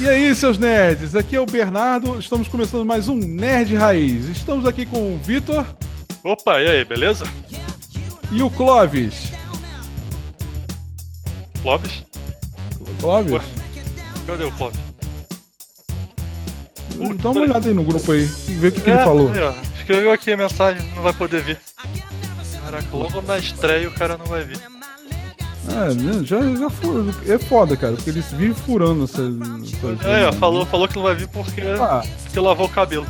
E aí, seus nerds? Aqui é o Bernardo. Estamos começando mais um Nerd Raiz. Estamos aqui com o Vitor. Opa, e aí, beleza? E o Clóvis. Clóvis? Clóvis? Ué, cadê o Clóvis? Dá uma olhada aí no grupo aí vê o que, que ele É, falou. aí, ó, escreveu aqui a mensagem, não vai poder vir. Caraca, logo na estreia o cara não vai vir. É, né, já, já. É foda, cara, porque eles vivem furando essa. essa É, falou, falou que não vai vir porque, Ah, porque lavou o cabelo.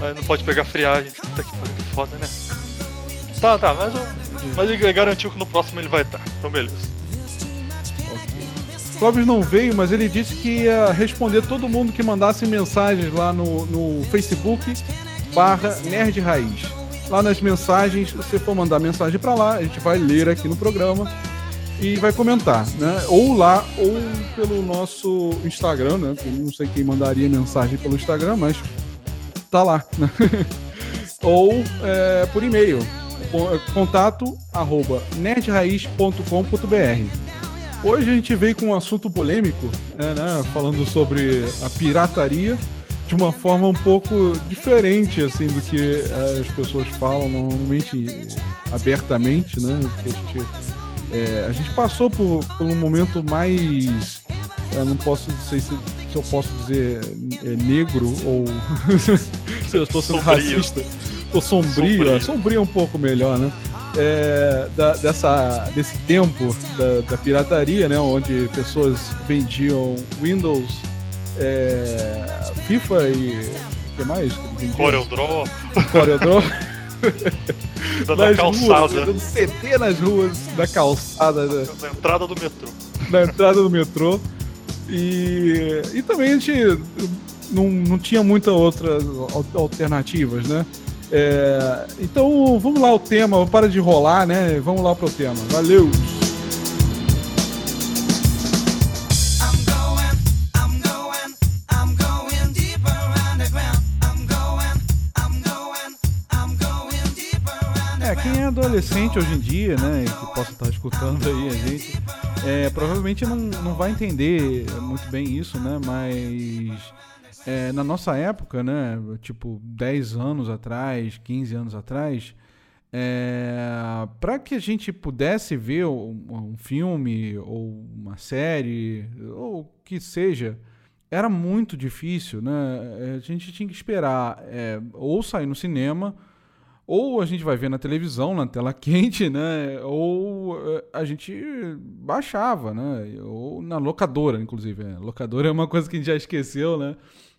Aí não pode pegar friagem. Puta que pariu, foda, né? Tá, tá, mas, mas ele garantiu que no próximo ele vai estar. Então beleza. Clóvis não veio, mas ele disse que ia responder todo mundo que mandasse mensagens lá no, no Facebook barra Nerd Raiz. Lá nas mensagens, se você for mandar mensagem pra lá, a gente vai ler aqui no programa e vai comentar, né? Ou lá, ou pelo nosso Instagram, né? Eu não sei quem mandaria mensagem pelo Instagram, mas tá lá, né? ou é, por e-mail, co- contato arroba nerdraiz.com.br. Hoje a gente veio com um assunto polêmico, é, né, falando sobre a pirataria de uma forma um pouco diferente assim do que eh, as pessoas falam normalmente eh, abertamente, né? Porque a gente, eh, a gente passou por, por um momento mais, eu não posso sei se, se eu posso dizer eh, negro ou se eu estou sendo Sombrio. racista ou sombrio, Sombrio. sombrio. sombrio é um pouco melhor, né? é, da- dessa, desse tempo da, da pirataria, né? Onde pessoas vendiam Windows, é, FIFA e. O que mais? que eles vendiam? Coreodraw, CorelDRAW. dando a nas ruas, calçada, dando CT nas ruas da calçada da, na entrada do metrô. na entrada do metrô. E, e também a gente não, não tinha muitas outras al- alternativas, né? É, então vamos lá o tema, para de rolar, né? Vamos lá pro tema. Valeu! Adolescente hoje em dia, né, que possa estar escutando aí a gente, é, provavelmente não, não vai entender muito bem isso, né, mas é, na nossa época, né, tipo 10 anos atrás, 15 anos atrás, é, para que a gente pudesse ver um, um filme ou uma série ou o que seja, era muito difícil, né? A gente tinha que esperar é, ou sair no cinema ou a gente vai ver na televisão, na tela quente, né? Ou eh, a gente baixava, né? Ou na locadora, inclusive. É. Locadora é uma coisa que a gente já esqueceu, né?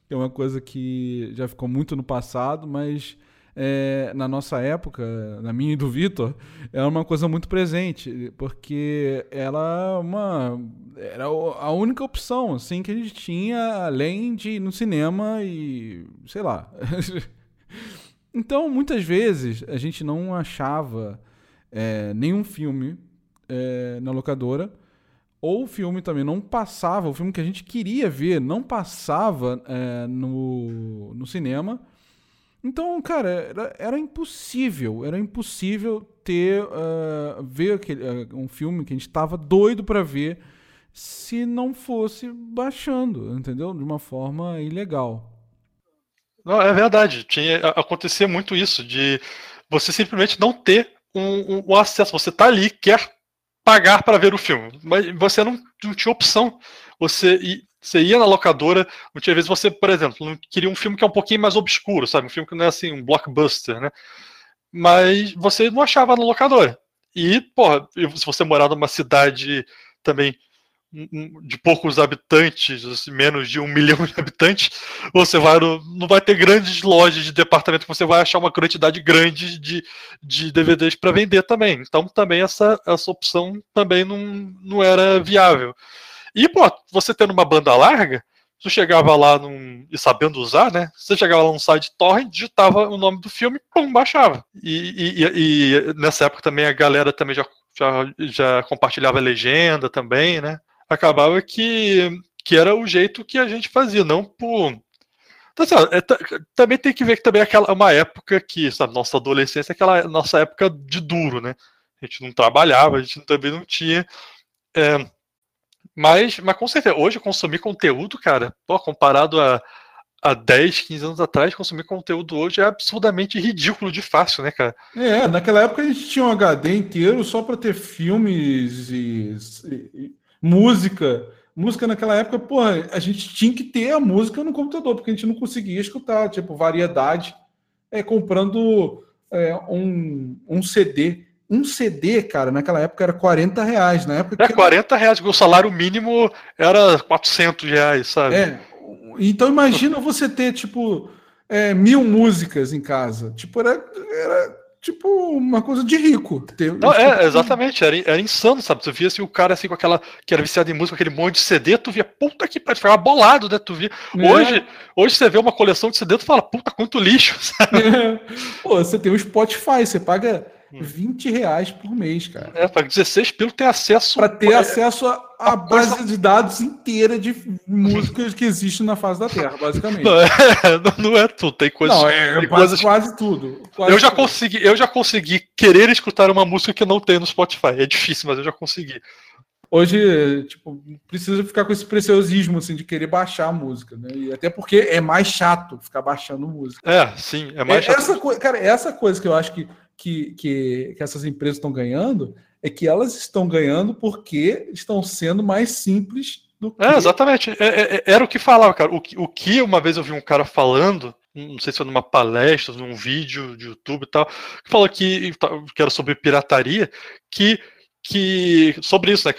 É uma coisa que já ficou muito no passado, mas eh, na nossa época, na minha e do Vitor, era uma coisa muito presente, porque era uma era a única opção assim que a gente tinha além de ir no cinema e sei lá. Então, muitas vezes, a gente não achava é, nenhum filme é, na locadora, ou o filme também não passava, o filme que a gente queria ver não passava é, no, no cinema. Então, cara, era, era impossível, era impossível ter, ah, ver aquele, ah, um filme que a gente tava doido pra ver se não fosse baixando, entendeu? De uma forma ilegal. Não, é verdade. Tinha, a- acontecia muito isso, de você simplesmente não ter um, um- um acesso. Você tá ali, quer pagar para ver o filme, mas você não, não tinha opção. Você, você ia na locadora, muitas vezes você, por exemplo, não queria um filme que é um pouquinho mais obscuro, sabe? Um filme que não é assim, um blockbuster, né? Mas você não achava na locadora. E, porra, se você morar numa cidade também de poucos habitantes, assim, menos de um milhão de habitantes, você vai no- não vai ter grandes lojas de departamento você vai achar uma quantidade grande de, de DVDs para vender também. Então também essa, essa opção também não, não era viável. E pô, você tendo uma banda larga, você chegava lá num, e sabendo usar, né? Você chegava lá num site torrent, digitava o nome do filme, pum, baixava. E, e- e- e nessa época também a galera também já, já, já compartilhava legenda também, né? Acabava que, que era o jeito que a gente fazia, não por então, assim, é, ta- também tem que ver que também é aquela uma época que, sabe, nossa adolescência, é aquela nossa época de duro, né? A gente não trabalhava, a gente também não tinha é, Mas, mas com certeza, hoje consumir conteúdo, cara, pô, comparado a, a 10, 15 anos atrás, consumir conteúdo hoje é absurdamente ridículo de fácil, né, cara? É, naquela época a gente tinha um HD inteiro só para ter filmes e- e música. Música naquela época, porra, a gente tinha que ter a música no computador, porque a gente não conseguia escutar, tipo, variedade, é, comprando é, um, um CD. Um CD, cara, naquela época era 40 reais. Na época É que- 40 reais, porque o salário mínimo era 400 reais, sabe? É, então imagina você ter, tipo, é, mil músicas em casa. Tipo, era, era tipo uma coisa de rico. Ter, Não, tipo, é, exatamente, era, era insano, sabe? Tu via assim, o cara assim com aquela que era viciado em música, aquele monte de CD, tu via, puta que pariu, ficava bolado, né? Tu via. É. Hoje, hoje você vê uma coleção de CD, tu fala, puta, quanto lixo, sabe? Pô, você tem o Spotify, você paga Hum. 20 reais por mês, cara. É, para 16 pilo tem acesso. Pra ter é, acesso a, a a coisa- base de dados inteira de músicas que existe na face da Terra, basicamente. Não é, não, é tudo, tem coisas. Não, é tem quase, coisas quase tudo. Quase eu já tudo. consegui, eu já consegui querer escutar uma música que não tem no Spotify. É difícil, mas eu já consegui. Hoje, tipo, precisa ficar com esse preciosismo, assim, de querer baixar a música, né? E até porque é mais chato ficar baixando música. É, sim, é mais É, essa coisa, cara, essa coisa que eu acho que, que, que, que essas empresas estão ganhando é que elas estão ganhando porque estão sendo mais simples do que. É, exatamente. É, é, é, era o que falava, cara. O, o que uma vez eu vi um cara falando, não sei se foi numa palestra, num vídeo de YouTube e tal, que falou que, que era sobre pirataria, que, que sobre isso, né?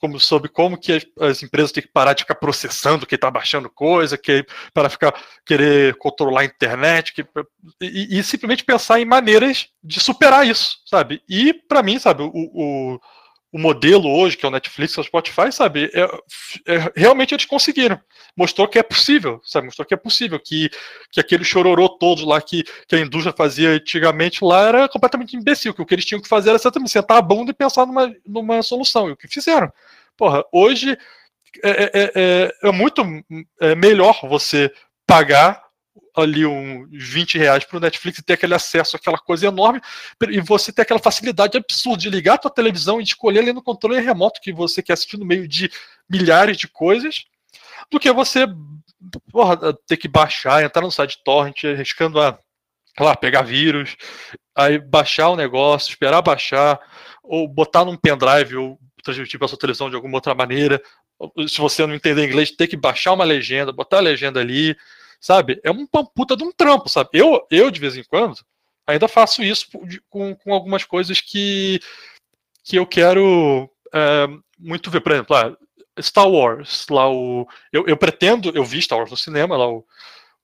Como, sobre como que as, as empresas têm que parar de ficar processando quem está baixando coisa, que, para ficar querer controlar a internet, que, e, e simplesmente pensar em maneiras de superar isso, sabe? E para mim, sabe, o, o, o modelo hoje, que é o Netflix, é o Spotify, sabe, é, é- realmente eles conseguiram. Mostrou que é possível, sabe? Mostrou que é possível, que, que aquele chororô todo lá que, que a indústria fazia antigamente lá era completamente imbecil, que o que eles tinham que fazer era exatamente sentar a bunda e pensar numa, numa solução, e o que fizeram. Porra, hoje é, é- é- é muito melhor você pagar ali uns 20 reais para o Netflix e ter aquele acesso àquela coisa enorme e você ter aquela facilidade absurda de ligar a tua televisão e de escolher ali no controle remoto que você quer assistir no meio de milhares de coisas, do que você porra, ter que baixar, entrar no site torrent, arriscando a lá, pegar vírus, aí baixar o negócio, esperar baixar, ou botar num pendrive ou transmitir para sua televisão de alguma outra maneira. Se você não entender inglês, ter que baixar uma legenda, botar a legenda ali, sabe? É um puta de um trampo, sabe? Eu, eu de vez em quando, ainda faço isso com, com algumas coisas que, que eu quero é, muito ver. Por exemplo, ah, Star Wars, lá o. Eu, eu pretendo, eu vi Star Wars no cinema, lá o,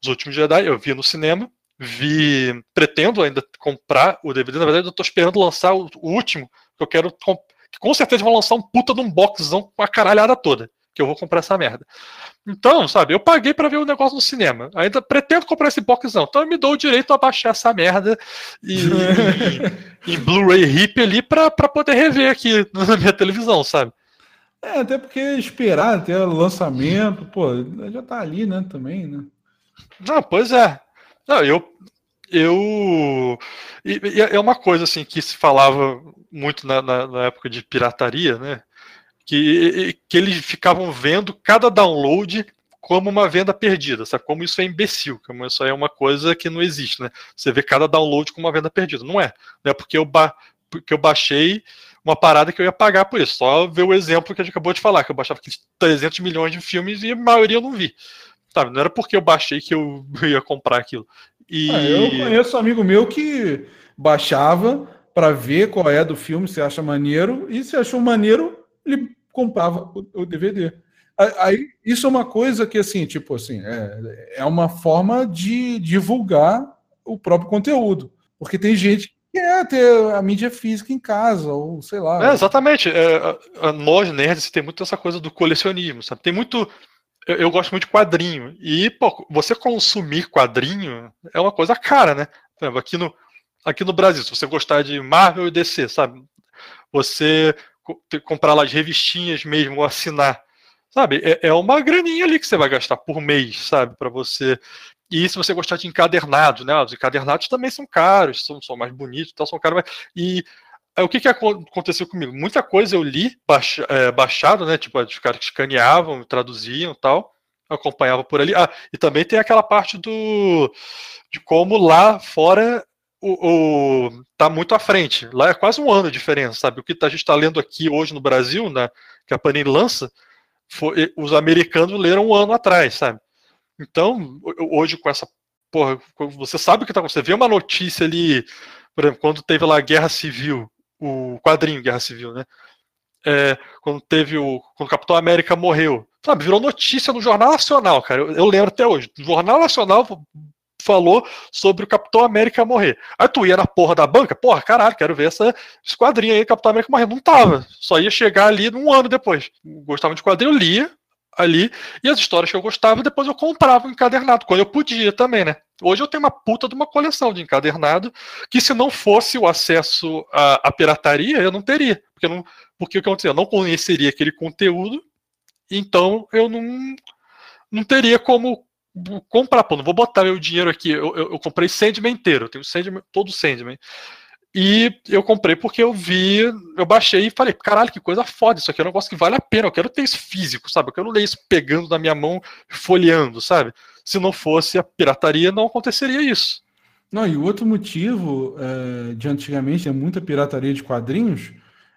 Os Últimos Jedi, eu vi no cinema. Vi. Pretendo ainda comprar o DVD. Na verdade, eu tô esperando lançar o, o último, que eu quero. Que com certeza vão lançar um puta de um boxzão com a caralhada toda. Que eu vou comprar essa merda. Então, sabe, eu paguei pra ver o negócio no cinema. Ainda pretendo comprar esse boxzão. Então eu me dou o direito a baixar essa merda e, em, em Blu-ray RIP ali pra, pra poder rever aqui na minha televisão, sabe? É, até porque esperar até o lançamento, pô, já tá ali, né, também, né? Não, pois é. Não, eu. Eu. E, e é uma coisa assim que se falava muito na, na- na época de pirataria, né? Que, que eles ficavam vendo cada download como uma venda perdida, sabe? Como isso é imbecil, como isso é uma coisa que não existe, né? Você vê cada download como uma venda perdida. Não é. Não é porque eu, ba porque eu baixei uma parada que eu ia pagar por isso. Só ver o exemplo que a gente acabou de falar, que eu baixava aqueles 300 milhões de filmes e a maioria eu não vi. Sabe? Não era porque eu baixei que eu ia comprar aquilo. E... Ah, eu conheço um amigo meu que baixava pra ver qual é do filme, se acha maneiro, e se achou maneiro, ele comprava o, o DVD. Aí, isso é uma coisa que, assim, tipo assim, é, é uma forma de divulgar o próprio conteúdo. Porque tem gente que quer ter a mídia física em casa, ou sei lá. É, exatamente. É, nós, nerds, tem muito essa coisa do colecionismo, sabe? Tem muito. Eu, eu gosto muito de quadrinho. E, pô, você consumir quadrinho é uma coisa cara, né? Aqui no, aqui no Brasil, se você gostar de Marvel e DC, sabe? Você ter- comprar lá as revistinhas mesmo, ou assinar, sabe? É, é uma graninha ali que você vai gastar por mês, sabe? Para você. E se você gostar de encadernados, né? Os encadernados também são caros, são, são mais bonitos, então são caros. Mas... E Aí o que, que acon- aconteceu comigo? Muita coisa eu li é, baixado, né? Tipo, os caras que escaneavam, traduziam tal. Acompanhava por ali. Ah, e também tem aquela parte do. de como lá fora o, o- tá muito à frente. Lá é quase um ano de diferença, sabe? O que a gente está lendo aqui hoje no Brasil, né, que a Panini lança, foi- os americanos leram um ano atrás, sabe? Então, ho- hoje com essa. Porra, você sabe o que tá acontecendo. Você vê uma notícia ali, por exemplo, quando teve lá a Guerra Civil, o quadrinho Guerra Civil, né? É, quando teve o. Quando o Capitão América morreu. Sabe, virou notícia no Jornal Nacional, cara. Eu, eu lembro até hoje. Jornal Nacional falou sobre o Capitão América morrer. Aí tu ia na porra da banca, porra, caralho, quero ver essa, esse quadrinho aí, Capitão América morrer. Não tava. Só ia chegar ali um ano depois. Gostava de quadrinho, lia ali, e as histórias que eu gostava, depois eu comprava encadernado, quando eu podia também, né? Hoje eu tenho uma puta de uma coleção de encadernado, que se não fosse o acesso à, à pirataria, eu não teria. Porque, não, porque o que aconteceu? Eu não conheceria aquele conteúdo, então eu não, não teria como comprar, pô, não vou botar meu dinheiro aqui. Eu, eu, eu comprei Sandman inteiro, eu tenho Sandman, todo Sandman. E eu comprei porque eu vi, eu baixei e falei, caralho, que coisa foda, isso aqui é um negócio que vale a pena, eu quero ter isso físico, sabe? Eu quero ler isso pegando na minha mão, folheando, sabe? Se não fosse a pirataria, não aconteceria isso. Não, e o outro motivo é, de antigamente ter muita pirataria de quadrinhos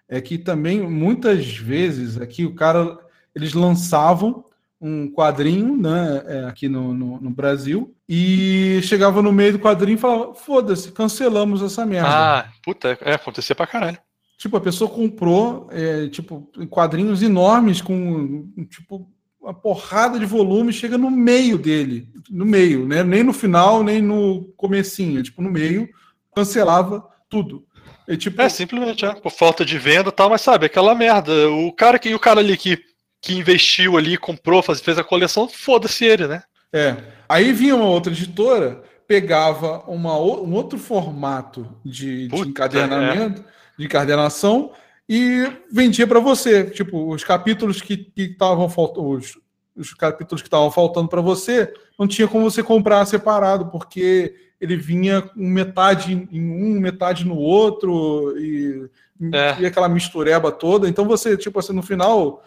é que também muitas vezes aqui o cara eles lançavam um quadrinho né, é, aqui no, no, no Brasil e chegava no meio do quadrinho e falava: foda-se, cancelamos essa merda. Ah, puta, é, acontecia pra caralho. Tipo, a pessoa comprou é, tipo, quadrinhos enormes com tipo uma porrada de volume, chega no meio dele, no meio, né? Nem no final, nem no comecinho, tipo, no meio, cancelava tudo. E, tipo, É, simplesmente, é, por falta de venda e tal, mas sabe, aquela merda. O cara que o cara ali que, que investiu ali, comprou, faz, fez a coleção, foda-se ele, né? É. Aí vinha uma outra editora, pegava uma, um outro formato de, de Puta, encadernamento, de encadernação, e vendia para você. Tipo, os capítulos que estavam faltando. Os, os capítulos que estavam faltando para você, não tinha como você comprar separado, porque ele vinha com metade em um, metade no outro, e, É. e aquela mistureba toda. Então você, tipo assim, no final.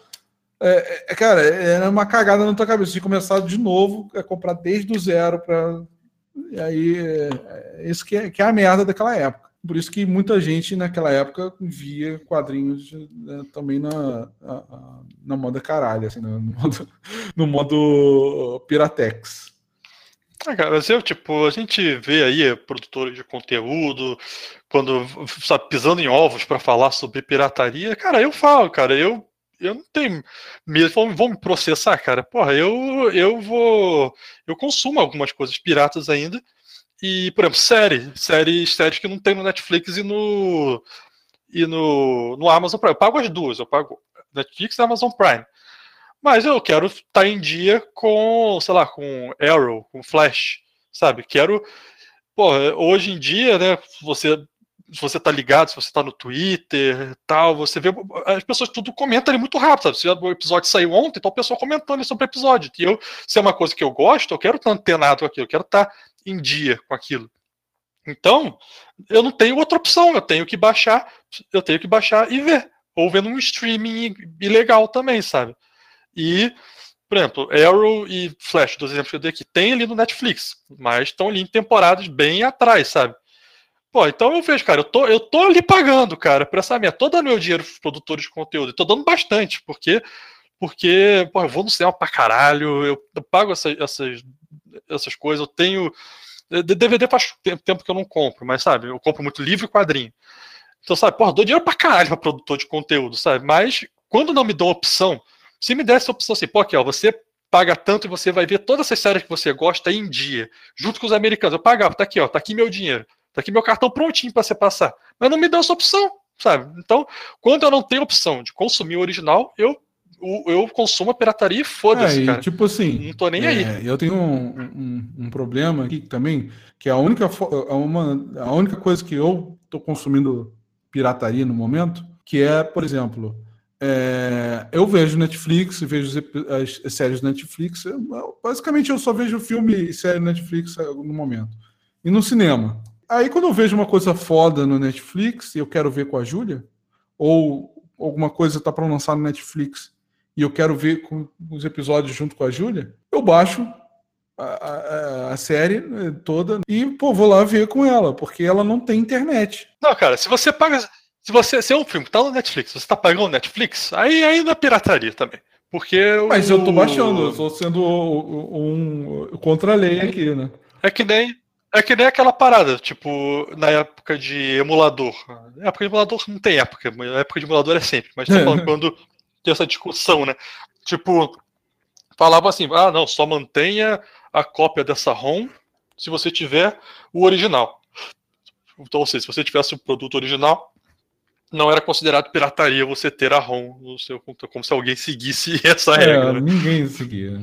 É, é, cara, era uma cagada na tua cabeça de começar de novo, é comprar desde o zero para e aí é, é isso que é, que é a merda daquela época. Por isso que muita gente naquela época via quadrinhos né, também na, a- a- na moda caralho, assim, no modo, no modo Piratex. Ah, cara, eu, tipo, a gente vê aí produtores de conteúdo, quando, sabe, pisando em ovos para falar sobre pirataria, cara, eu falo, cara, eu, eu não tenho medo, vão, vão me processar, cara, porra, eu, eu vou, eu consumo algumas coisas piratas ainda, e, por exemplo, série, séries, séries que não tem no Netflix e no, e no, no Amazon Prime, eu pago as duas, eu pago Netflix e Amazon Prime, mas eu quero estar em dia com, sei lá, com Arrow, com Flash, sabe? Quero. Pô, hoje em dia, né? Você, se você tá ligado, se você tá no Twitter tal, você vê. As pessoas tudo comentam ali muito rápido, sabe? Se o episódio saiu ontem, então o pessoal comentando sobre o episódio. E eu, se é uma coisa que eu gosto, eu quero estar antenado com aquilo, eu quero estar em dia com aquilo. Então, eu não tenho outra opção, eu tenho que baixar, eu tenho que baixar e ver. Ou vendo um streaming ilegal também, sabe? E, por exemplo, Arrow e Flash, dos exemplos que eu dei aqui, tem ali no Netflix, mas estão ali em temporadas bem atrás, sabe? Pô, então eu vejo, cara, eu tô, eu tô ali pagando, cara, por essa minha. Tô dando meu dinheiro pros produtores de conteúdo, e tô dando bastante, porque, porque pô, eu vou no cinema pra caralho, eu, eu pago essa, essas, essas coisas, eu tenho. D- DVD faz tempo, tempo que eu não compro, mas sabe, eu compro muito livro e quadrinho. Então, sabe, porra, dou dinheiro pra caralho pra produtor de conteúdo, sabe? Mas quando não me dão opção, se me desse a opção assim, pô, aqui, ó, você paga tanto e você vai ver todas essas séries que você gosta em dia, junto com os americanos. Eu pagava, tá aqui, ó, tá aqui meu dinheiro, tá aqui meu cartão prontinho para você passar. Mas não me deu essa opção, sabe? Então, quando eu não tenho opção de consumir o original, eu, eu, eu consumo a pirataria e foda-se, É, cara. tipo assim, Não tô nem aí. É, eu tenho um, um- um problema aqui também, que é a única, fo- é uma, a única coisa que eu estou consumindo pirataria no momento, que é, por exemplo, é, eu vejo Netflix, vejo as, as séries do Netflix, eu- eu- basicamente eu só vejo filme e série Netflix no momento. E no cinema. Aí quando eu vejo uma coisa foda no Netflix e eu quero ver com a Júlia, ou alguma coisa tá para lançar no Netflix e eu quero ver com os episódios junto com a Júlia, eu baixo a, a- a série eh, toda e, pô, vou lá ver com ela, porque ela não tem internet. Não, cara, se você paga. Se você se é um filme que tá no Netflix, você tá pagando o Netflix, aí ainda é pirataria também. Porque. Mas o- eu tô baixando, eu tô sendo o- um contra a lei aqui, né? É que nem. É que nem aquela parada, tipo, na época de emulador. Na época de emulador não tem época, mas na época de emulador é sempre. Mas tô falando quando tem essa discussão, né? Tipo, falava assim, ah, não, só mantenha a cópia dessa ROM se você tiver o original. Então, ou seja, se você tivesse o produto original, não era considerado pirataria você ter a ROM no seu computador, como se alguém seguisse essa regra. É, né? ninguém seguia.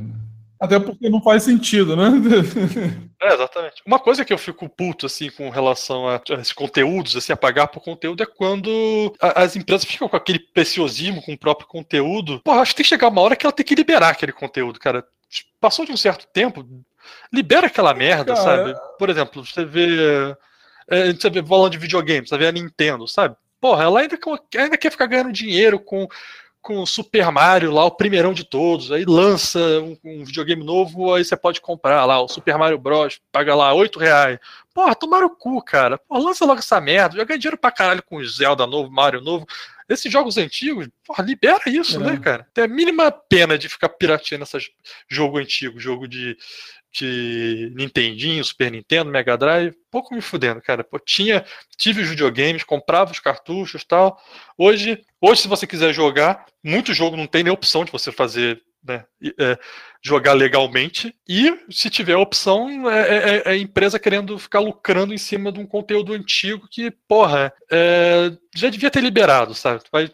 Até porque não faz sentido, né? É, exatamente. Uma coisa que eu fico puto, assim, com relação a esses conteúdos, assim, a pagar por conteúdo, é quando a- as empresas ficam com aquele preciosismo com o próprio conteúdo. Porra, acho que tem que chegar uma hora que ela tem que liberar aquele conteúdo, cara. Passou de um certo tempo, libera aquela merda, Cara, sabe? Por exemplo, você vê. é, você vê falando de videogame, você vê a Nintendo, sabe? Porra, ela ainda, ainda quer ficar ganhando dinheiro com com o Super Mario lá, o primeirão de todos. Aí lança um, um videogame novo, aí você pode comprar lá, o Super Mario Bros. Paga lá 8 reais. Porra, tomaram o cu, cara. Porra, lança logo essa merda. Já ganha dinheiro pra caralho com Zelda novo, Mario novo. Esses jogos antigos, porra, libera isso, É. né, cara? Tem a mínima pena de ficar pirateando esses jogo antigo, jogo de, de Nintendinho, Super Nintendo, Mega Drive. Pouco me fudendo, cara. Pô, tinha, tive os videogames, comprava os cartuchos tal. Hoje, hoje, se você quiser jogar, muito jogo não tem nem opção de você fazer, né, é, jogar legalmente. E se tiver opção, é, é- é a empresa querendo ficar lucrando em cima de um conteúdo antigo que, porra, é, já devia ter liberado, sabe? Tu vai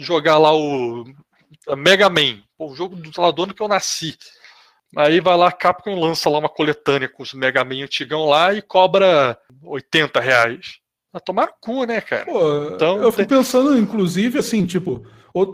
jogar lá o Mega Man, o jogo do, lá, do ano que eu nasci. Aí vai lá, a Capcom lança lá uma coletânea com os Mega Man antigão lá e cobra 80 reais. Ah, tomaram cu, né, cara? Pô, Então, eu fico pensando, inclusive, assim, tipo,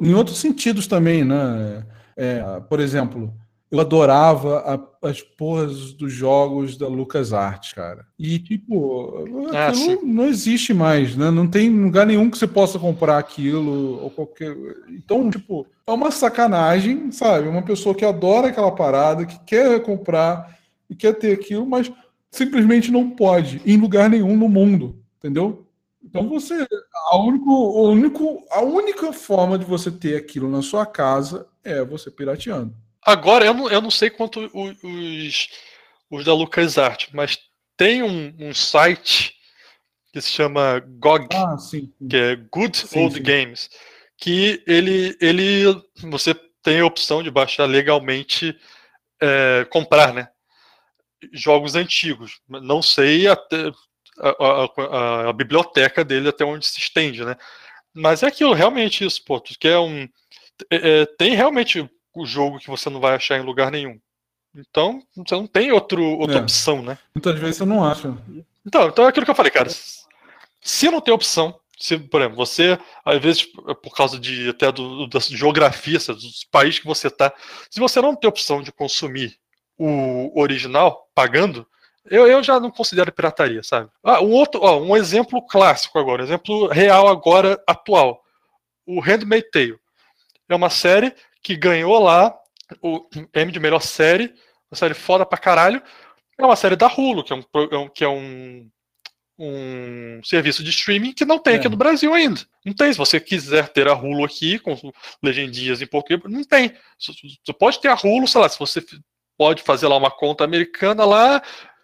em outros sentidos também, né? É, por exemplo, eu adorava a- as porras dos jogos da LucasArts, cara. E, tipo, Ah, sim. não existe mais, né? Não tem lugar nenhum que você possa comprar aquilo ou qualquer. Então, tipo, é uma sacanagem, sabe? Uma pessoa que adora aquela parada, que quer comprar e quer ter aquilo, mas simplesmente não pode em lugar nenhum no mundo, entendeu? Então você a, único, o único, a única forma de você ter aquilo na sua casa é você pirateando. Agora, eu não, eu não sei quanto os, os da LucasArts, mas tem um, um site que se chama GOG, Ah, sim. que é Good Sim, Old sim. Games, que ele, ele você tem a opção de baixar legalmente, é, comprar, né? Jogos antigos. Não sei até a, a- a- a biblioteca dele até onde se estende, né? Mas é aquilo, realmente isso, pô. Tu quer um. é, é, tem realmente o jogo que você não vai achar em lugar nenhum. Então, você não tem outro, outra É. opção, né? Muitas vezes você não acha. Então, então é aquilo que eu falei, cara. Se não tem opção, se, por exemplo, você, às vezes, por causa de até do, da geografia, dos países que você tá, se você não tem opção de consumir o original pagando, eu, eu já não considero pirataria, sabe? Ah, um outro, ó, um exemplo clássico agora, um exemplo real agora, atual. O Handmaid's Tale. É uma série que ganhou lá o M de melhor série, uma série foda pra caralho. É uma série da Hulu, que é um, é que é um, um serviço de streaming que não tem É. aqui no Brasil ainda. Não tem. Se você quiser ter a Hulu aqui, com legendinhas em português, não tem. Você pode ter a Hulu, sei lá, se você pode fazer lá uma conta americana lá,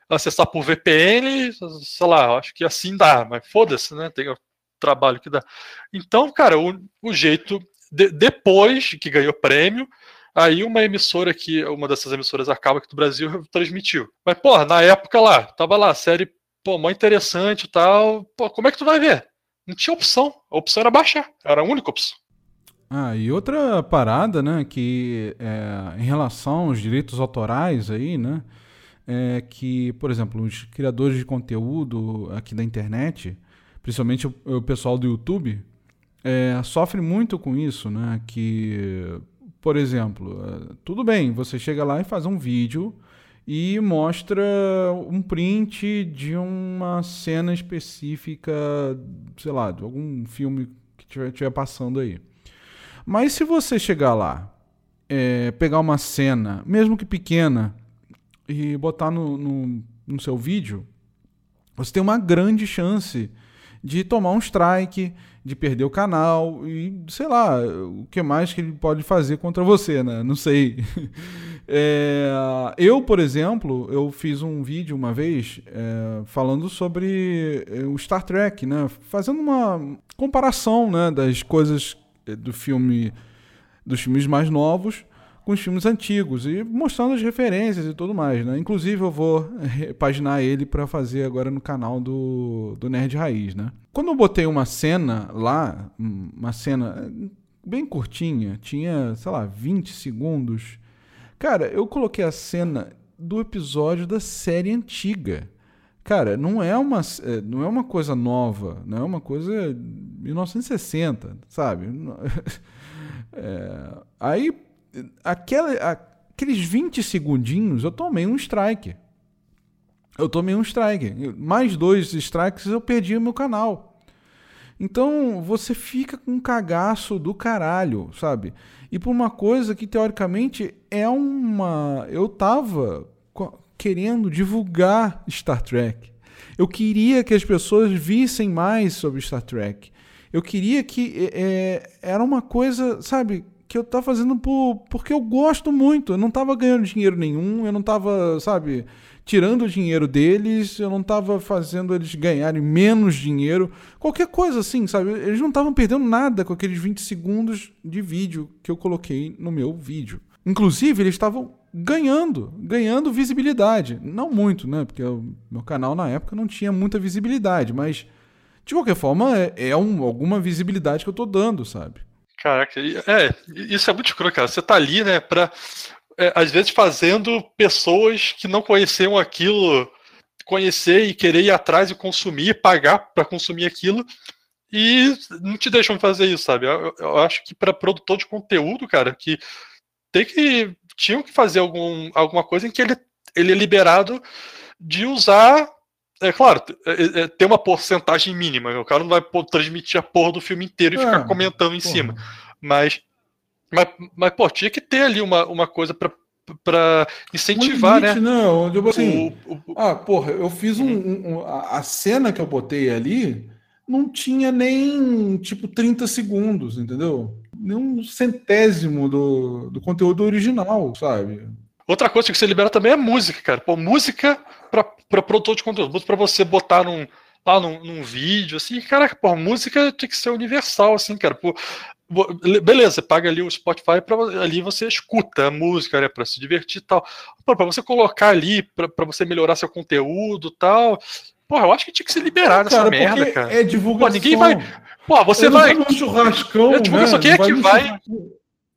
acessar por VPN, sei lá, acho que assim dá, mas foda-se, né? Tem o trabalho que dá. Então, cara, o, o jeito, de- depois que ganhou prêmio, Aí uma emissora que, uma dessas emissoras acaba aqui do Brasil transmitiu. Mas, porra, na época lá, tava lá, série, pô, mó interessante e tal. Pô, como é que tu vai ver? Não tinha opção. A opção era baixar. Era a única opção. Ah, e outra parada, né, que é, em relação aos direitos autorais aí, né, é que, por exemplo, os criadores de conteúdo aqui da internet, principalmente o, o pessoal do YouTube, é, sofre muito com isso, né, que, por exemplo, é, tudo bem, você chega lá e faz um vídeo e mostra um print de uma cena específica, sei lá, de algum filme que estiver passando aí. Mas se você chegar lá, é, pegar uma cena, mesmo que pequena, e botar no, no, no seu vídeo, você tem uma grande chance de tomar um strike, de perder o canal e sei lá, o que mais que ele pode fazer contra você, né? Não sei. É, eu, por exemplo, eu fiz um vídeo uma vez é, falando sobre é, o Star Trek, né? Fazendo uma comparação, né, das coisas é, do filme, dos filmes mais novos com os filmes antigos e mostrando as referências e tudo mais, né? Inclusive eu vou repaginar ele para fazer agora no canal do, do Nerd Raiz, né? Quando eu botei uma cena lá, uma cena bem curtinha, tinha, sei lá, 20 segundos. Cara, eu coloquei a cena do episódio da série antiga. Cara, não é uma, é, não é uma coisa nova, não é uma coisa 1960, sabe? É, aí aqueles 20 segundinhos, eu tomei um strike. Eu tomei um strike. Mais dois strikes eu perdi o meu canal. Então você fica com um cagaço do caralho, sabe? E por uma coisa que teoricamente é uma. Eu tava querendo divulgar Star Trek. Eu queria que as pessoas vissem mais sobre Star Trek. Eu queria que é, era uma coisa, sabe, que eu tava fazendo por, porque eu gosto muito. Eu não tava ganhando dinheiro nenhum, eu não tava, sabe, tirando o dinheiro deles, eu não tava fazendo eles ganharem menos dinheiro. Qualquer coisa assim, sabe? Eles não estavam perdendo nada com aqueles 20 segundos de vídeo que eu coloquei no meu vídeo. Inclusive, eles estavam ganhando, ganhando visibilidade. Não muito, né? Porque o meu canal na época não tinha muita visibilidade, mas de qualquer forma é, é um, alguma visibilidade que eu tô dando, sabe? Caraca, é, isso é muito escuro, cara. Você tá ali, né, pra, é, às vezes fazendo pessoas que não conheciam aquilo conhecer e querer ir atrás e consumir, pagar para consumir aquilo e não te deixam fazer isso, sabe? Eu, eu acho que para produtor de conteúdo, cara, que tem que tinham que fazer algum, alguma coisa em que ele, ele é liberado de usar é claro, é, é, tem uma porcentagem mínima. O cara não vai pô, transmitir a porra do filme inteiro e É, ficar comentando em porra. cima. Mas, mas, mas, pô, tinha que ter ali uma, uma coisa pra, pra incentivar, Um limite, né? né? Onde eu, assim, o, o- Ah, porra, eu fiz um. um- um- a a cena que eu botei ali não tinha nem, tipo, 30 segundos, entendeu? Nem um centésimo do, do conteúdo original, sabe? Outra coisa que você libera também é música, cara. Pô, música pra, pra produtor de conteúdo. Pra você botar num, lá num, num vídeo, assim. Caraca, pô, música tem que ser universal, assim, cara. Pô, beleza, você paga ali o Spotify pra ali você escuta a música, né? Pra se divertir e tal. Pô, pra você colocar ali, pra, pra você melhorar seu conteúdo e tal. Pô, eu acho que tinha que ser liberado essa Cara, merda, cara. é divulgação. Pô, ninguém vai- Pô, você Eu não vai. vou num churrascão, É divulgação, né? quem é que vai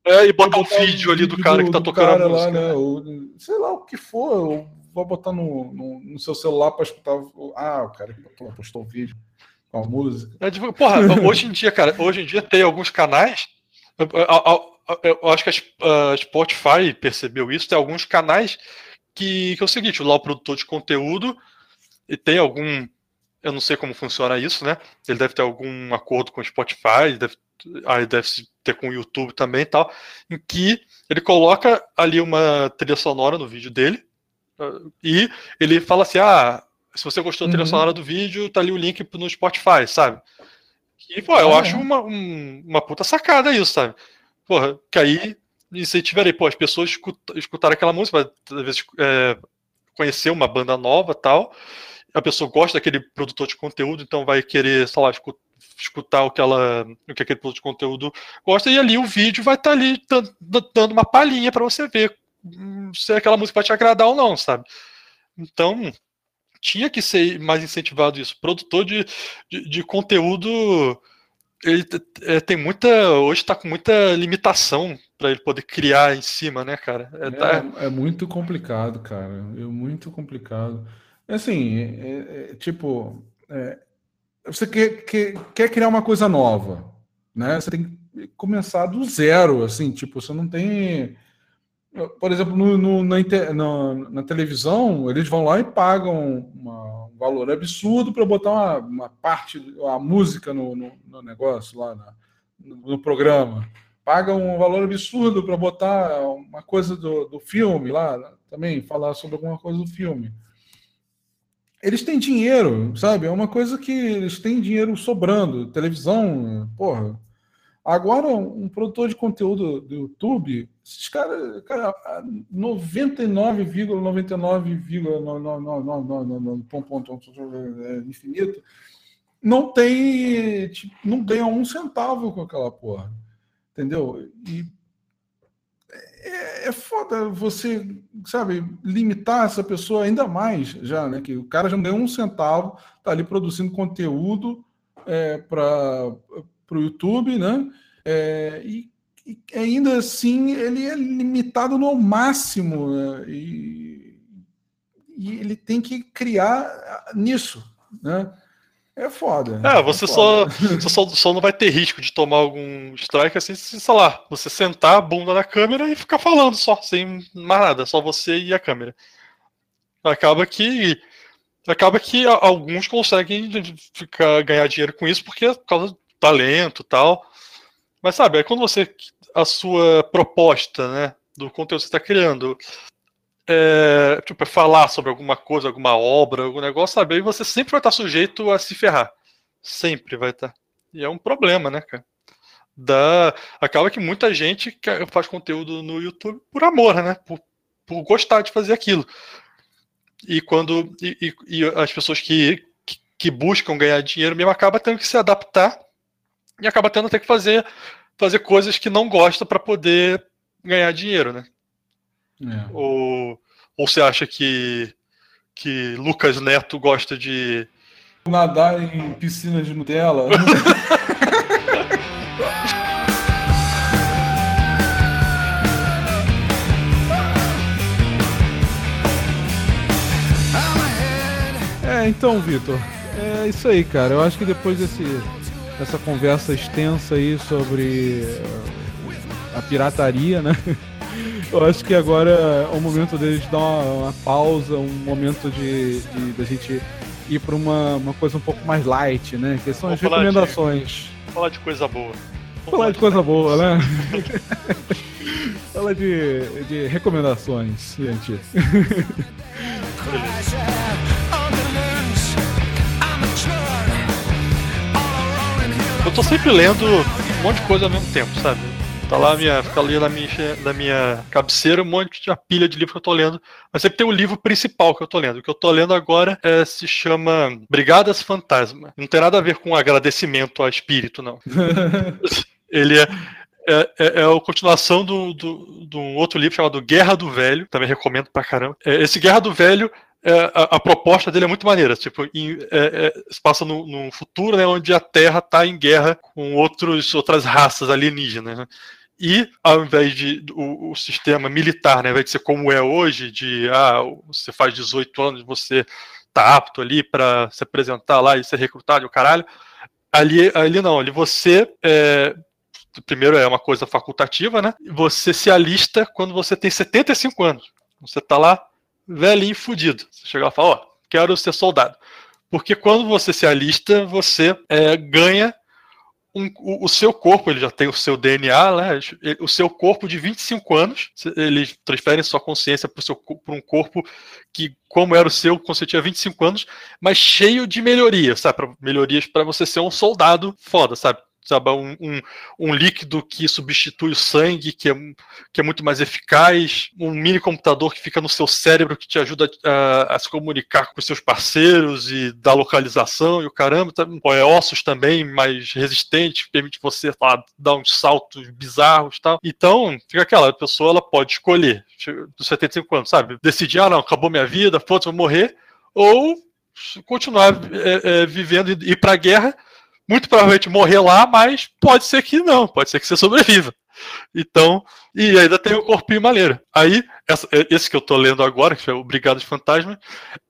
é, e botar o botar vídeo ali do cara que tá do tocando cara a música. Lá, né? Ou, sei lá o que for, eu vou botar no, no, no seu celular para escutar. Ah, o cara que botou, postou o vídeo com a música. É, divulga- Porra, hoje em dia, cara, hoje em dia tem alguns canais. Eu, eu- eu- eu acho que a Spotify percebeu isso. Tem alguns canais que, que é o seguinte: lá o produtor de conteúdo e tem algum. Eu não sei como funciona isso, né? Ele deve ter algum acordo com o Spotify, deve, aí deve ter com o YouTube também e tal, em que ele coloca ali uma trilha sonora no vídeo dele ah, e ele fala assim: ah, se você gostou da trilha Uhum. sonora do vídeo, tá ali o link no Spotify, sabe? E, pô, eu Ah, acho é. uma, um- uma puta sacada isso, sabe? Porra, que aí incentivaria, pô, as pessoas escuta, escutarem aquela música, talvez é, conhecer uma banda nova tal. A pessoa gosta daquele produtor de conteúdo, então vai querer, sei lá, escu- escutar o que ela, o que aquele produtor de conteúdo gosta, e ali o vídeo vai estar ali dan- dan- dando uma palhinha para você ver hum, se aquela música vai te agradar ou não, sabe? Então, tinha que ser mais incentivado isso. Produtor de, de, de conteúdo ele é, tem muita. Hoje está com muita limitação para ele poder criar em cima, né, cara? É, tá- É, é muito complicado, cara. É muito complicado. Assim, é- é- tipo, é, você quer, quer, quer criar uma coisa nova, né? Você tem que começar do zero, assim, tipo, você não tem. Por exemplo, no, no- na, na- na televisão, eles vão lá e pagam uma- um valor absurdo para botar uma, uma parte, a música no, no- negócio lá na- no, no programa. Pagam um valor absurdo para botar uma coisa do, do filme lá, também falar sobre alguma coisa do filme. Eles têm dinheiro, sabe? É uma coisa que eles têm dinheiro sobrando. Televisão, porra. Agora, um produtor de conteúdo do YouTube, esses caras, cara, 99,99,999 é, infinito, não tem, tipo, não um centavo com aquela porra, entendeu? E é, é foda você, sabe, limitar essa pessoa ainda mais, já, né? Que o cara já não ganhou um centavo, tá ali produzindo conteúdo é, para o YouTube, né? É, e, e ainda assim ele é limitado no máximo né? e, e ele tem que criar nisso, né? É foda. É, você é só, foda. você só, só não vai ter risco de tomar algum strike assim, se, sei lá, você sentar a bunda na câmera e ficar falando só, sem mais nada, só você e a câmera. Acaba que. Acaba que alguns conseguem ficar, ganhar dinheiro com isso porque é por causa do talento e tal. Mas sabe, é quando você. A sua proposta, né? Do conteúdo que você está criando. É, tipo, é falar sobre alguma coisa, alguma obra, algum negócio, sabe? Aí você sempre vai estar sujeito a se ferrar. Sempre vai estar. E é um problema, né, cara? Dá... Acaba que muita gente faz conteúdo no YouTube por amor, né? Por, por gostar de fazer aquilo. E quando. E, e- e as pessoas que, que, que buscam ganhar dinheiro mesmo acabam tendo que se adaptar e acaba tendo que fazer, fazer coisas que não gosta para poder ganhar dinheiro, né? É. Ou, ou você acha que, que Lucas Neto gosta de. Nadar em piscina de Nutella. É, então, Vitor, é isso aí, cara. Eu acho que depois desse, dessa conversa extensa aí sobre eh, a pirataria, né? Eu acho que agora é o momento deles dar uma, uma pausa, um momento de, de, da gente ir para uma, uma coisa um pouco mais light, né? Que são as Vamos falar de- recomendações. Falar de coisa boa. Vamos Falar de coisa boa, né? Fala de, de recomendações, gente. Eu tô sempre lendo um monte de coisa ao mesmo tempo, sabe? Tá lá, minha, fica ali na minha, na minha cabeceira um monte de pilha de livro que eu tô lendo. Mas sempre tem o livro principal que eu tô lendo. O que eu tô lendo agora é, se chama Brigadas Fantasma. Não tem nada a ver com agradecimento a espírito, não. Ele é, é, é, é a continuação do, do, de um outro livro chamado Guerra do Velho. Também recomendo pra caramba. É, esse Guerra do Velho é, a, a proposta dele é muito maneira. Tipo, em- é, é, se passa no, futuro né, onde a Terra está em guerra com outros, outras raças alienígenas. né? E ao invés de o, o sistema militar, né, ao invés de ser como é hoje, de ah, você faz 18 anos, você tá apto ali para se apresentar lá e ser recrutado, e o caralho. Ali, ali não, ali você é, primeiro é uma coisa facultativa, né? Você se alista quando você tem 75 anos. Você tá lá velhinho fudido. Você chega lá e fala, ó, quero ser soldado. Porque quando você se alista, você é, ganha um- o, o seu corpo, ele já tem o seu DNA, né? O seu corpo de 25 anos, eles transferem sua consciência para um corpo que, como era o seu quando você tinha 25 anos, mas cheio de melhorias, sabe? Melhorias para você ser um soldado foda, sabe? Sabe, um, um, um líquido que substitui o sangue, que é, que é muito mais eficaz, um mini computador que fica no seu cérebro que te ajuda a, a se comunicar com os seus parceiros e dar localização e o caramba, tá? É ossos também mais resistentes, permite você dar uns saltos bizarros tal. Então, fica aquela, a pessoa ela pode escolher, dos 75 anos, sabe? Decidir, ah não, acabou minha vida, foda-se, vou morrer, ou continuar é, é, vivendo e ir pra guerra, muito provavelmente morrer lá, mas pode ser que não, pode ser que você sobreviva. Então, e ainda tem o corpinho maneiro. Aí, essa- é- esse que eu tô lendo agora, que é o Brigada de Fantasma,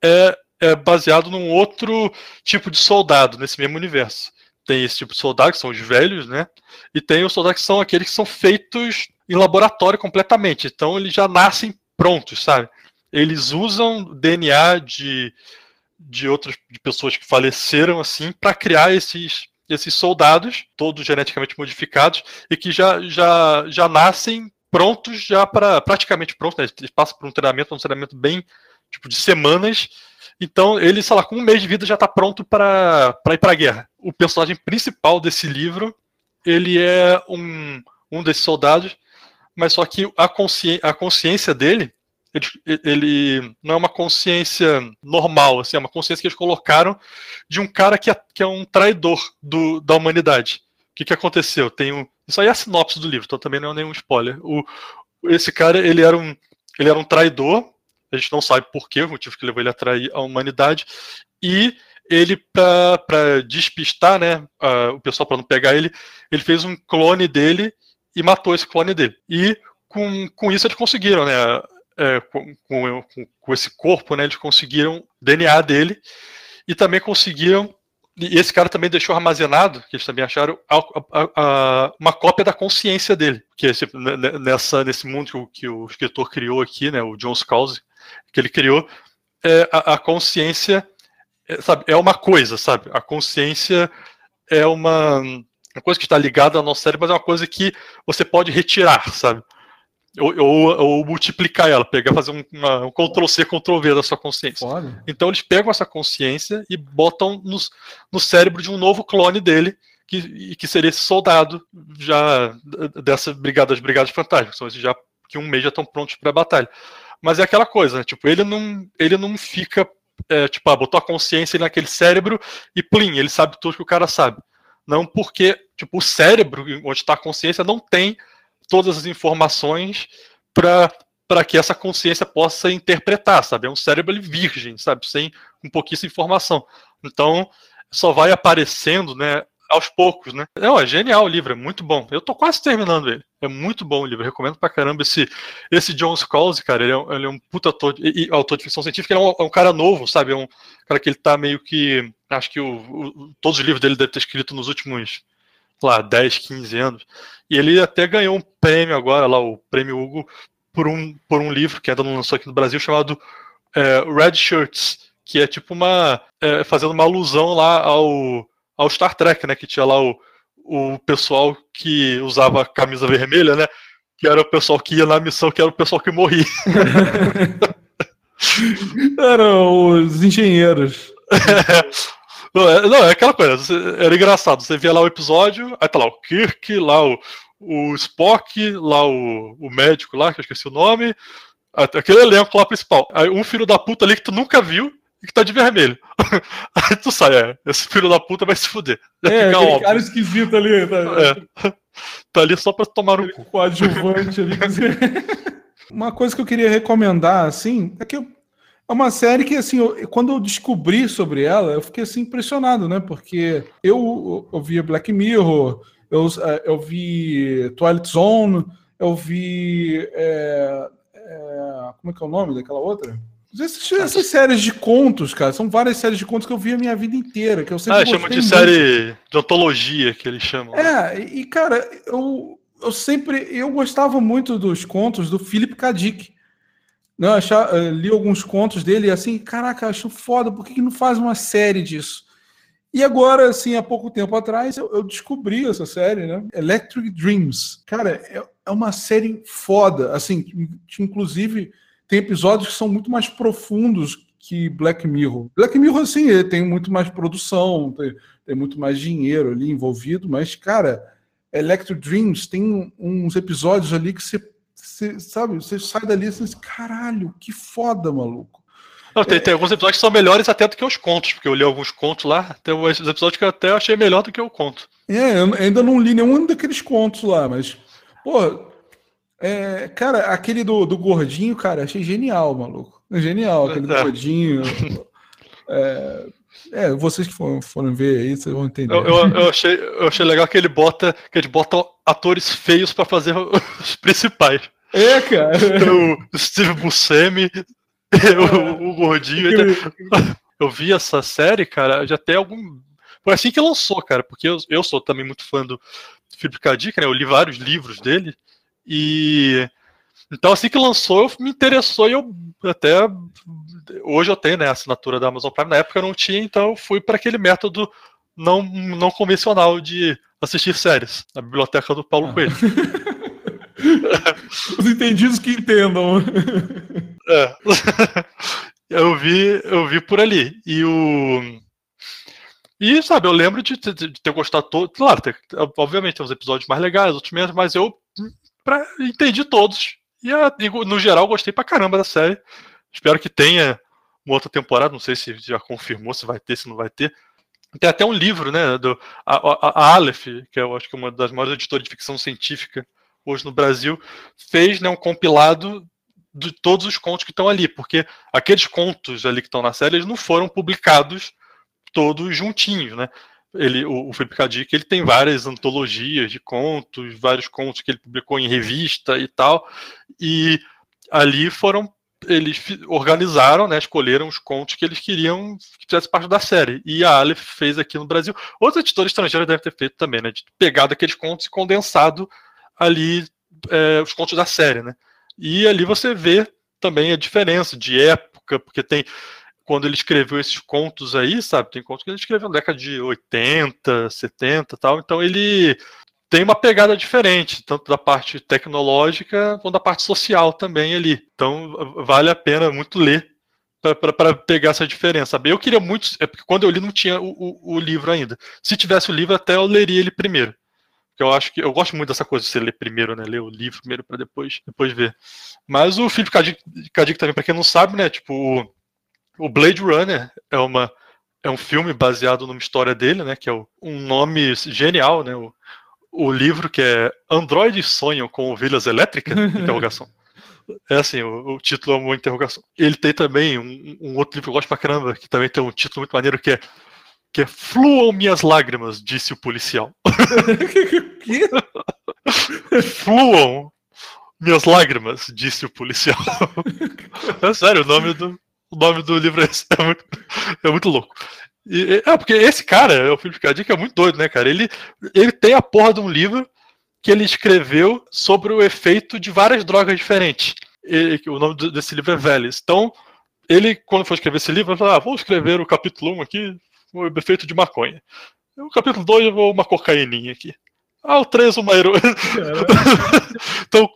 é, é baseado num outro tipo de soldado nesse mesmo universo. Tem esse tipo de soldado, que são os velhos, né? E tem os soldados que são aqueles que são feitos em laboratório completamente. Então eles já nascem prontos, sabe? Eles usam DNA de, de outras de pessoas que faleceram assim para criar esses esses soldados, todos geneticamente modificados e que já já, já nascem prontos já para praticamente prontos, né? Eles passam por um treinamento, um treinamento bem tipo de semanas. Então, ele, sei lá, com um mês de vida já está pronto para ir para a guerra. O personagem principal desse livro, ele é um, um desses soldados, mas só que a, consci, a consciência dele, ele, ele, não é uma consciência normal, assim, é uma consciência que eles colocaram de um cara que é, que é um traidor do, da humanidade. O que, que aconteceu? Tem um, isso aí é a sinopse do livro, então também não é nenhum spoiler. O, esse cara, ele era um, ele era um traidor, a gente não sabe por quê, o motivo que levou ele a trair a humanidade, e ele, para despistar né, uh, o pessoal, para não pegar ele, ele fez um clone dele e matou esse clone dele. E com, com isso eles conseguiram, né? É, com, com, com, esse corpo, né? Eles conseguiram DNA dele e também conseguiram. E esse cara também deixou armazenado, que eles também acharam, a, a, a, uma cópia da consciência dele. Que esse, nessa, nesse mundo que o, que o escritor criou aqui, né? O John Scalzi, que ele criou, é, a, consciência é, sabe, é uma coisa, sabe? A consciência é uma uma coisa que está ligada ao nosso cérebro, mas é uma coisa que você pode retirar, sabe? Ou, ou, ou multiplicar ela, pegar, fazer um, uma, um Ctrl-C, Ctrl-V da sua consciência. Foda. Então eles pegam essa consciência e botam no, no cérebro de um novo clone dele, que, que seria esse soldado já dessa brigada, das brigadas fantásticas, são esses já que um mês já estão prontos para a batalha. Mas é aquela coisa, né? tipo, ele não, ele não fica, é, tipo, ah, botou a consciência naquele cérebro e plim, ele sabe tudo que o cara sabe. Não porque, tipo, o cérebro, onde está a consciência, não tem todas as informações para que essa consciência possa interpretar, sabe? É um cérebro virgem, sabe? Sem com pouquíssima informação. Então, só vai aparecendo, né? Aos poucos, né? Não, é genial o livro, é muito bom. Eu tô quase terminando ele. É muito bom o livro, eu recomendo pra caramba esse, esse John Scalzi, cara. Ele é, um, ele é um puta autor de, autor de ficção científica, ele é um, é um, cara novo, sabe? É um cara que ele tá meio que. Acho que o, o, todos os livros dele deve ter escrito nos últimos, lá, 10, 15 anos. E ele até ganhou um prêmio agora, lá, o prêmio Hugo, por um, por um livro que ainda não lançou aqui no Brasil, chamado é, Red Shirts, que é tipo uma. É, fazendo uma alusão lá ao ao Star Trek, né? Que tinha lá o, o pessoal que usava a camisa vermelha, né? Que era o pessoal que ia na missão, que era o pessoal que morria. Eram os engenheiros. Não, é, não, é aquela coisa, você, era engraçado. Você via lá o episódio, aí tá lá o Kirk, lá o, o Spock, lá o, o médico lá, que eu esqueci o nome, aquele elenco lá principal. Aí um filho da puta ali que tu nunca viu, e que tá de vermelho. Aí tu sai, é, esse filho da puta vai se fuder. Já É, fica aquele óbvio. cara esquisito ali. Tá, É. Tá ali só pra tomar um coadjuvante ali. Uma coisa que eu queria recomendar, assim, é que eu- é uma série que, assim, eu- quando eu descobri sobre ela, eu fiquei, assim, impressionado, né? Porque eu, eu via Black Mirror, eu, eh, eu vi Twilight Zone, eu vi... é, é, como é que é o nome daquela outra? Essas, essas séries de contos, cara, são várias séries de contos que eu vi a minha vida inteira, que eu sempre Ah, chama de muito. série de antologia que eles chamam. né? É, e cara, eu, eu sempre eu gostava muito dos contos do Philip K. Dick. Não, eu achava- eu li alguns contos dele e assim, caraca, acho foda, por que, que não faz uma série disso? E agora, assim, há pouco tempo atrás, eu, eu descobri essa série, né? Electric Dreams. Cara, é, é uma série foda. Assim, que, inclusive, tem episódios que são muito mais profundos que Black Mirror. Black Mirror, assim, ele tem muito mais produção, tem, tem muito mais dinheiro ali envolvido, mas, cara, Electric Dreams tem uns episódios ali que você, você sabe, você sai dali e você diz, caralho, que foda, maluco. Não, tem, tem alguns episódios que são melhores até do que os contos, porque eu li alguns contos lá. Tem uns episódios que eu até achei melhor do que o conto. É, eu ainda não li nenhum daqueles contos lá, mas, pô, é, cara, aquele do, do gordinho, cara, achei genial, maluco. Genial, aquele do É. gordinho. É, é, vocês que foram, foram ver aí, vocês vão entender. Eu, eu- eu achei, eu achei legal que ele bota que eles botam atores feios pra fazer os principais. É, cara. o Steve Buscemi, o, o gordinho. Eu vi essa série, cara, já tem algum. Foi assim que lançou, cara, porque eu, eu sou também muito fã do Philip K. Dick, né? Eu li vários livros dele. E então assim que lançou, eu me interessou e eu até hoje eu tenho né, a assinatura da Amazon Prime. Na época eu não tinha, então eu fui para aquele método não, não convencional de assistir séries, na biblioteca do Paulo Ah. Coelho. Os entendidos que entendam. É. eu vi, eu vi por ali. E o e sabe, eu lembro de, ter- de ter gostado todo. Claro, tem- obviamente tem uns episódios mais legais, outros menos, mas eu pra, entendi todos. E, a- e, no geral gostei pra caramba da série. Espero que tenha uma outra temporada. Não sei se já confirmou se vai ter, se não vai ter. Tem até um livro, né? Do, a, a, a Aleph, que eu acho que é uma das maiores editoras de ficção científica hoje no Brasil, fez né, um compilado de todos os contos que estão ali, porque aqueles contos ali que estão na série, eles não foram publicados todos juntinhos, né? Ele, o, o Felipe Cadic, ele tem várias antologias de contos, vários contos que ele publicou em revista e tal, e ali foram eles organizaram, né, escolheram os contos que eles queriam que fizesse parte da série. E a Aleph fez aqui no Brasil. Outros editores estrangeiros devem ter feito também, né, de pegado aqueles contos e condensado ali é, os contos da série, né? E ali você vê também a diferença de época, porque tem quando ele escreveu esses contos aí, sabe? Tem contos que ele escreveu na década de 80, 70 e tal. Então ele tem uma pegada diferente, tanto da parte tecnológica quanto da parte social também ali. Então vale a pena muito ler para pegar essa diferença. sabe? Eu queria muito. É porque quando eu li não tinha o, o- o livro ainda. Se tivesse o livro, até eu leria ele primeiro. Porque eu acho que eu gosto muito dessa coisa de você ler primeiro, né? Ler o livro primeiro para depois, depois ver. Mas o Philip K. Dick K. Dick também, para quem não sabe, né? Tipo, o- o Blade Runner é uma é um filme baseado numa história dele, né? Que é o- um nome genial, né? O, o livro que é Androides sonham com ovelhas elétricas? Interrogação. É assim, o, o título é uma interrogação. Ele tem também um, um outro livro que eu gosto pra caramba, que também tem um título muito maneiro que é que é Fluam minhas lágrimas, disse o policial. que? Fluam minhas lágrimas, disse o policial. é sério, o nome do, o nome do livro é, esse, é, muito, é muito louco. E, é, porque esse cara, o Felipe Cadic, é muito doido, né, cara? Ele, ele tem a porra de um livro que ele escreveu sobre o efeito de várias drogas diferentes. E- o nome desse livro é Vélez. Então, ele, quando for escrever esse livro, ele falou: ah, vou escrever o capítulo 1 aqui, o efeito de maconha. O capítulo 2 eu vou uma cocaíninha aqui. Ah, o 3 uma heroína. então,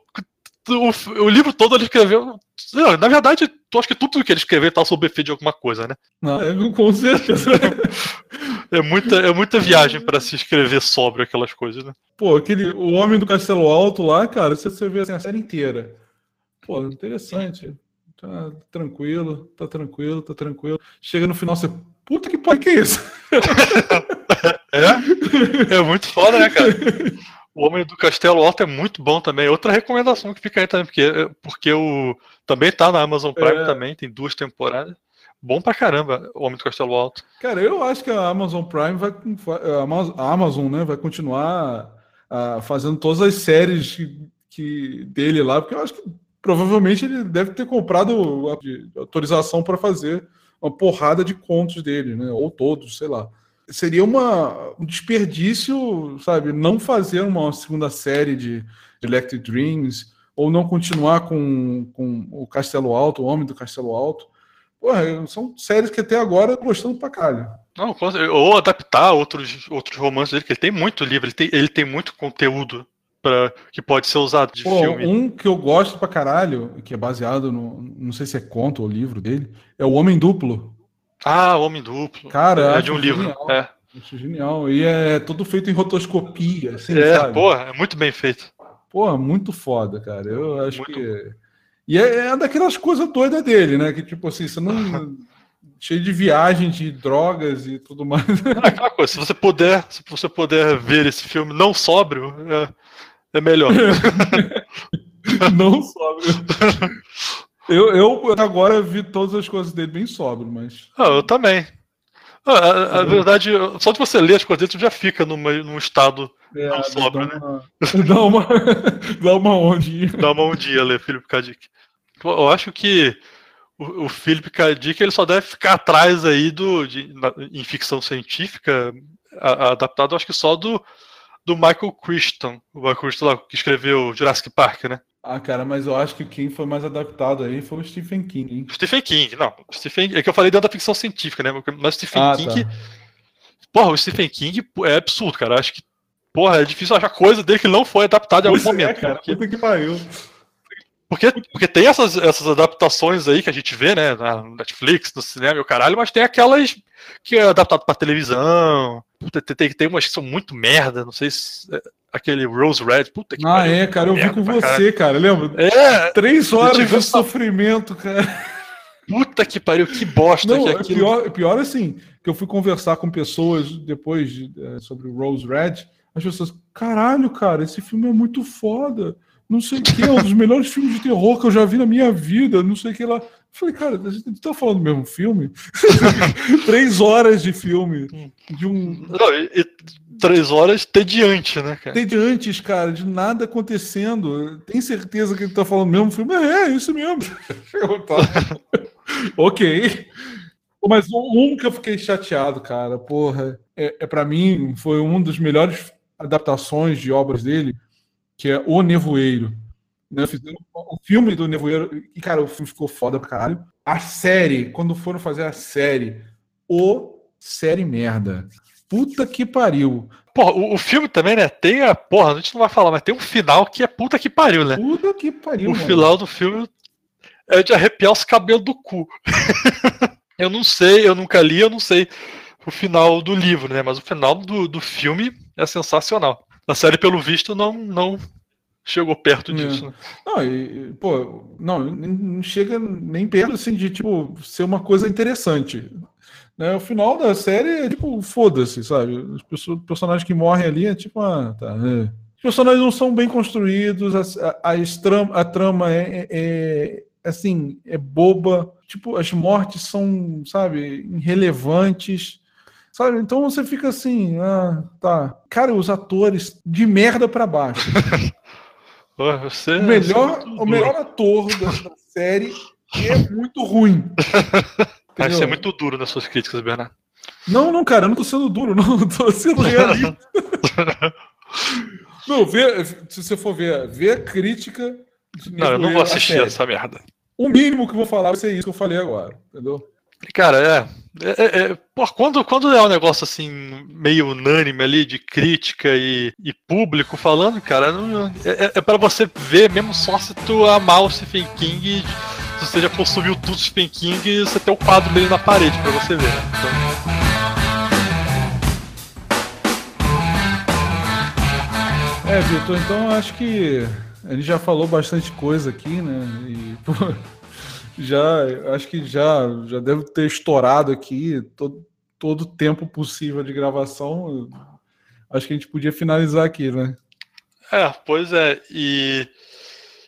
o, o livro todo ele escreveu. Não, na verdade, eu acho que tudo que ele escreveu tá sob efeito de alguma coisa, né? Não, é, com certeza. É muita, é muita viagem para se escrever sobre aquelas coisas, né? Pô, aquele, o Homem do Castelo Alto lá, cara, você, você vê assim, a série inteira. Pô, interessante. Tá tranquilo, tá tranquilo, tá tranquilo. Chega no final, você. Puta que pariu, que é isso? É? É muito foda, né, cara? O Homem do Castelo Alto é muito bom também. Outra recomendação que fica aí também, porque, porque o também tá na Amazon Prime É. também, tem duas temporadas. Bom pra caramba, o Homem do Castelo Alto. Cara, eu acho que a Amazon Prime vai. a Amaz- a Amazon, né, vai continuar ah, fazendo todas as séries que, que- dele lá, porque eu acho que provavelmente ele deve ter comprado autorização para fazer uma porrada de contos dele, né? Ou todos, sei lá. Seria uma, um desperdício, sabe, não fazer uma segunda série de Electric Dreams, ou não continuar com, com o Castelo Alto, o Homem do Castelo Alto. Porra, são séries que até agora gostando pra caralho. Não, ou adaptar outros, outros romances dele, que ele tem muito livro, ele tem, ele tem muito conteúdo pra, que pode ser usado de Pô, filme. um que eu gosto pra caralho, que é baseado no. Não sei se é conto ou livro dele, é o Homem Duplo. Ah, o Homem Duplo. Cara, é de um livro. genial. É, Acho genial. E é todo feito em rotoscopia, assim, é sabe? porra, é muito bem feito. Porra, muito foda, cara. Eu acho Muito que. E é, é daquelas coisas doidas dele, né? Que tipo assim, você não. cheio de viagem, de drogas e tudo mais. Aquela coisa, se você puder, se você puder ver esse filme não sóbrio, é, é melhor. não sobe. Eu, eu agora vi todas as coisas dele bem sóbrio, mas. Ah, eu também. Ah, a, a verdade, só de você ler as coisas dele, tu já fica numa, num estado. É, Não sobra, dá uma, dá uma, dá uma ondinha. Dá uma um dia ler Philip K. Dick. Pô, Eu acho que o, o Philip K. Dick ele só deve ficar atrás aí do, de, na- em ficção científica, a- adaptado, acho que só do do Michael Crichton. O Michael Crichton lá, que escreveu Jurassic Park, né? Ah, cara, mas eu acho que quem foi mais adaptado aí foi o Stephen King, hein? Stephen King, não. Stephen, é que eu falei dentro da ficção científica, né? Mas Stephen Ah, King. tá. Porra, o Stephen King é absurdo, cara. Acho que. Porra, é difícil achar coisa dele que não foi adaptada em algum Pois é, momento. cara, porque, puta que pariu. Porque, porque tem essas, essas adaptações aí que a gente vê, né? Na Netflix, no cinema e o caralho, mas tem aquelas que é adaptado pra televisão. Puta, tem, tem, umas que são muito merda. Não sei se. é, Aquele Rose Red. Puta que Ah, pariu, é, cara, eu vi com você, cara, lembra? É, Três horas de essa- sofrimento, cara. puta que pariu, que bosta Não, que é é aquilo. pior, pior assim, que eu fui conversar com pessoas depois de, eh, sobre o Rose Red, as pessoas, caralho, cara, esse filme é muito foda. Não sei o que, é um dos melhores filmes de terror que eu já vi na minha vida, não sei o que lá. Eu falei, cara, a gente tá falando do mesmo filme? Três horas de filme. De um. Não, e, e três horas tediante, né, cara? Desde antes, cara, de nada acontecendo. Tem certeza que ele tá falando do mesmo filme? É, é isso mesmo. Ok. Mas um um que eu fiquei chateado, cara, porra, é, é para mim foi um dos melhores adaptações de obras dele, que é O Nevoeiro. Né? Fizeram o filme do Nevoeiro, e cara, o filme ficou foda pra caralho. A série, quando foram fazer a série, o série merda. Puta que pariu. Porra, o, o filme também, né? Tem a. Porra, a gente não vai falar, mas tem um final que é puta que pariu, né? Puta que pariu. o mano. final do filme é de arrepiar os cabelos do cu. eu não sei, eu nunca li, eu não sei o final do livro, né? Mas o final do, do filme é sensacional. A série, pelo visto, não, não chegou perto É. disso. né? Não, e, pô, não, não chega nem perto assim de tipo ser uma coisa interessante. Né? O final da série é tipo, foda-se, sabe? Os perso- personagens que morrem ali é tipo, ah, tá. é. Os personagens não são bem construídos, a, a, estram- a trama é, é- é, assim, é boba. Tipo, as mortes são, sabe, irrelevantes. Sabe? Então você fica assim, ah, tá. Cara, os atores de merda pra baixo. Você, O melhor, é o melhor ator da, da série é muito ruim. Ah, Você é Entendeu? muito duro nas suas críticas, Bernardo. Não, não, cara, eu não tô sendo duro, não, eu tô sendo realista. não, vê, se você for ver, vê a crítica. Não, eu não vou assistir essa merda. O mínimo que eu vou falar vai ser isso que eu falei agora, entendeu? Cara, é. é, é, quando, quando é um negócio assim, meio unânime ali, de crítica e, e público falando, cara, não- é, é, é pra você ver mesmo só se tu amar o Stephen King, se você já consumiu tudo do Stephen King, você tem o quadro dele na parede pra você ver. né? Então, É, Vitor, então acho que a gente já falou bastante coisa aqui, né? E, pô, já, acho que já, já deve ter estourado aqui todo, todo o tempo possível de gravação. Acho que a gente podia finalizar aqui, né? é, pois é. E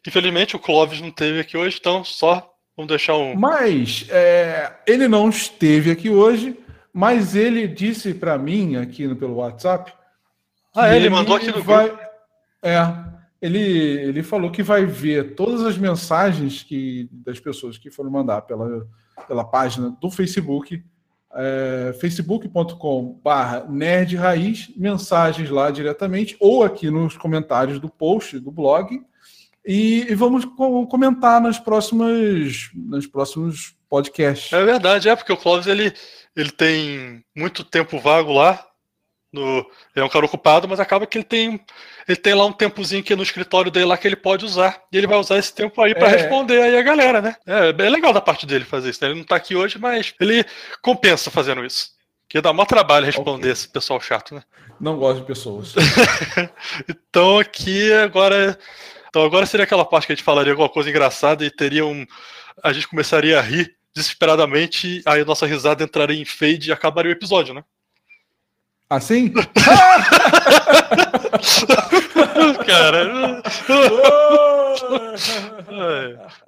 infelizmente o Clóvis não teve aqui hoje, então só vamos deixar um. Mas é, ele não esteve aqui hoje, mas ele disse para mim aqui no, pelo WhatsApp. Ah, que ele mandou aqui no vai, É, ele, ele falou que vai ver todas as mensagens que das pessoas que foram mandar pela, pela página do Facebook, é, facebook.com/barra nerd raiz, mensagens lá diretamente ou aqui nos comentários do post do blog. E, e vamos co- comentar nas próximas, nos próximos podcasts. É verdade, é porque o Clóvis ele, ele tem muito tempo vago lá. No, ele é um cara ocupado, mas acaba que ele tem, ele tem lá um tempozinho que no escritório dele lá que ele pode usar. E ele vai usar esse tempo aí pra É. responder aí a galera, né? É, é legal da parte dele fazer isso. né? Ele não tá aqui hoje, mas ele compensa fazendo isso. Porque dá maior trabalho responder esse pessoal chato, né? Não gosto de pessoas. Então aqui agora. Então agora seria aquela parte que a gente falaria alguma coisa engraçada e teria um. A gente começaria a rir desesperadamente, aí a nossa risada entraria em fade e acabaria o episódio, né? Assim? Cara.